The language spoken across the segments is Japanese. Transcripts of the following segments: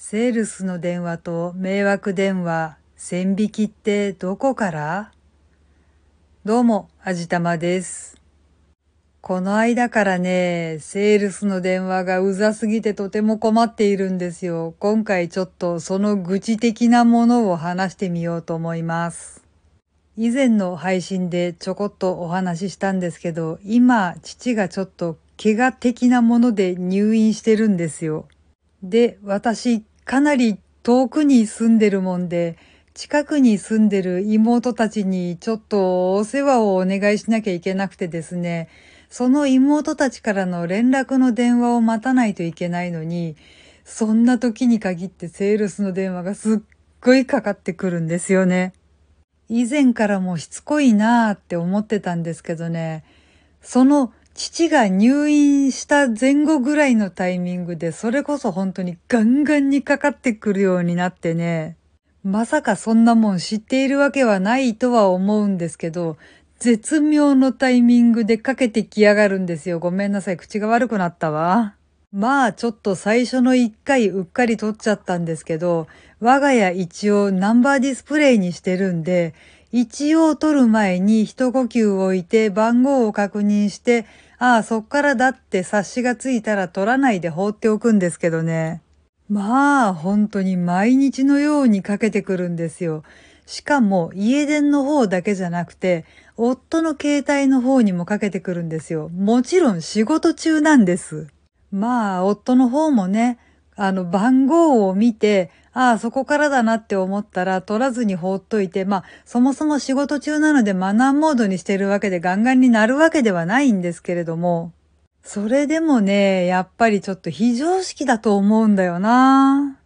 セールスの電話と迷惑電話、線引きってどこから？どうも、あじたまです。この間からね、セールスの電話がうざすぎてとても困っているんですよ。今回ちょっとその愚痴的なものを話してみようと思います。以前の配信でちょこっとお話ししたんですけど、今、父がちょっと怪我的なもので入院してるんですよ。で、私、かなり遠くに住んでるもんで、近くに住んでる妹たちにちょっとお世話をお願いしなきゃいけなくてですね、その妹たちからの連絡の電話を待たないといけないのに、そんな時に限ってセールスの電話がすっごいかかってくるんですよね。以前からもしつこいなーって思ってたんですけどね、その父が入院した前後ぐらいのタイミングで、それこそ本当にガンガンにかかってくるようになってね、まさかそんなもん知っているわけはないとは思うんですけど、絶妙のタイミングでかけてきやがるんですよ。ごめんなさい。口が悪くなったわ。まあ、ちょっと最初の一回うっかり取っちゃったんですけど、我が家一応ナンバーディスプレイにしてるんで、一応取る前に一呼吸置いて番号を確認して、ああ、そっからだって察しがついたら取らないで放っておくんですけどね。まあ、本当に毎日のようにかけてくるんですよ。しかも家電の方だけじゃなくて、夫の携帯の方にもかけてくるんですよ。もちろん仕事中なんです。まあ、夫の方もね、あの、番号を見て、ああ、そこからだなって思ったら取らずに放っといて、まあ、そもそも仕事中なのでマナーモードにしてるわけでガンガンになるわけではないんですけれども、それでもね、やっぱりちょっと非常識だと思うんだよな。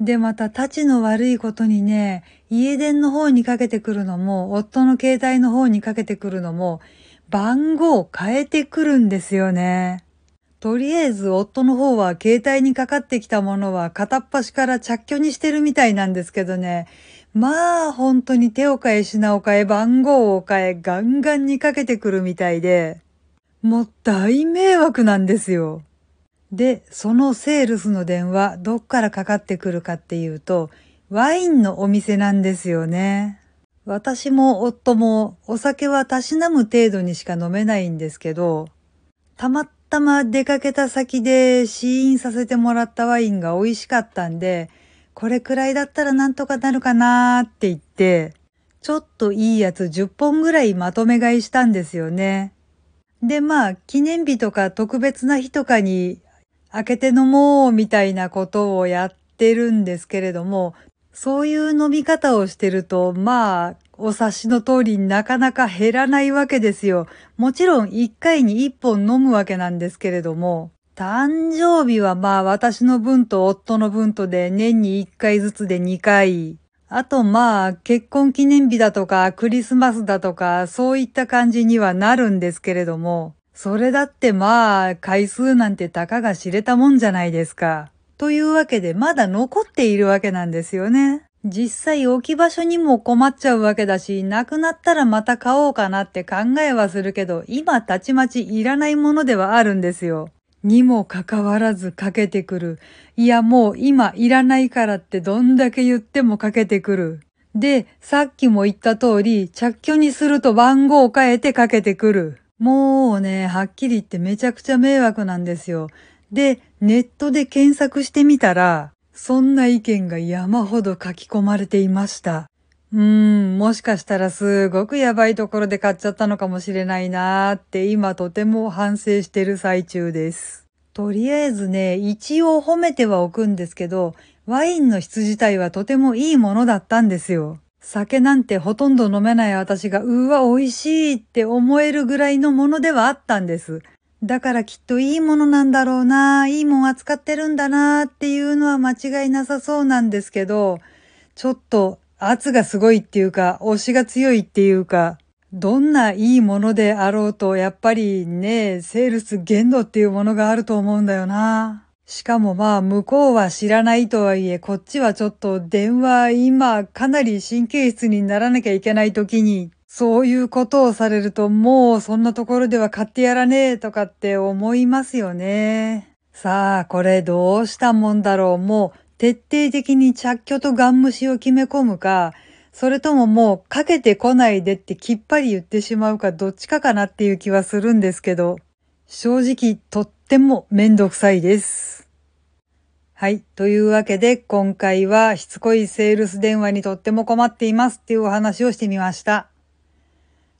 で、また、立ちの悪いことにね、家電の方にかけてくるのも、夫の携帯の方にかけてくるのも、番号を変えてくるんですよね。とりあえず夫の方は携帯にかかってきたものは片っ端から着去にしてるみたいなんですけどね。まあ本当に手を変え品を変え番号を変えガンガンにかけてくるみたいで、もう大迷惑なんですよ。で、そのセールスの電話どっからかかってくるかっていうと、ワインのお店なんですよね。私も夫もお酒はたしなむ程度にしか飲めないんですけど、たまったま出かけた先で試飲させてもらったワインが美味しかったんで、これくらいだったらなんとかなるかなーって言って、ちょっといいやつ10本ぐらいまとめ買いしたんですよね。で、まあ、記念日とか特別な日とかに開けて飲もうみたいなことをやってるんですけれども、そういう飲み方をしてると、まあ、お察しの通りなかなか減らないわけですよ。もちろん一回に一本飲むわけなんですけれども、誕生日はまあ私の分と夫の分とで年に一回ずつで二回。あとまあ結婚記念日だとかクリスマスだとかそういった感じにはなるんですけれども、それだってまあ回数なんてたかが知れたもんじゃないですか。というわけでまだ残っているわけなんですよね。実際置き場所にも困っちゃうわけだし、なくなったらまた買おうかなって考えはするけど、今たちまちいらないものではあるんですよ。にもかかわらずかけてくる。いやもう今いらないからってどんだけ言ってもかけてくる。で、さっきも言った通り、着去にすると番号を変えてかけてくる。もうね、はっきり言ってめちゃくちゃ迷惑なんですよ。で、ネットで検索してみたら、そんな意見が山ほど書き込まれていました。うーん、もしかしたらすごくやばいところで買っちゃったのかもしれないなーって今とても反省してる最中です。とりあえずね、一応褒めてはおくんですけど、ワインの質自体はとてもいいものだったんですよ。酒なんてほとんど飲めない私が、うわ、美味しいって思えるぐらいのものではあったんです。だからきっといいものなんだろうな、いいもん扱ってるんだなっていうのは間違いなさそうなんですけど、ちょっと圧がすごいっていうか、推しが強いっていうか、どんないいものであろうと、やっぱりね、セールス限度っていうものがあると思うんだよな。しかもまあ、向こうは知らないとはいえ、こっちはちょっと電話今かなり神経質にならなきゃいけない時に、そういうことをされるともうそんなところでは買ってやらねえとかって思いますよね。さあ、これどうしたもんだろう。もう徹底的に着去とガン無視を決め込むか、それとももうかけてこないでってきっぱり言ってしまうかどっちかかなっていう気はするんですけど、正直とってもめんどくさいです。はい。というわけで今回はしつこいセールス電話にとっても困っていますっていうお話をしてみました。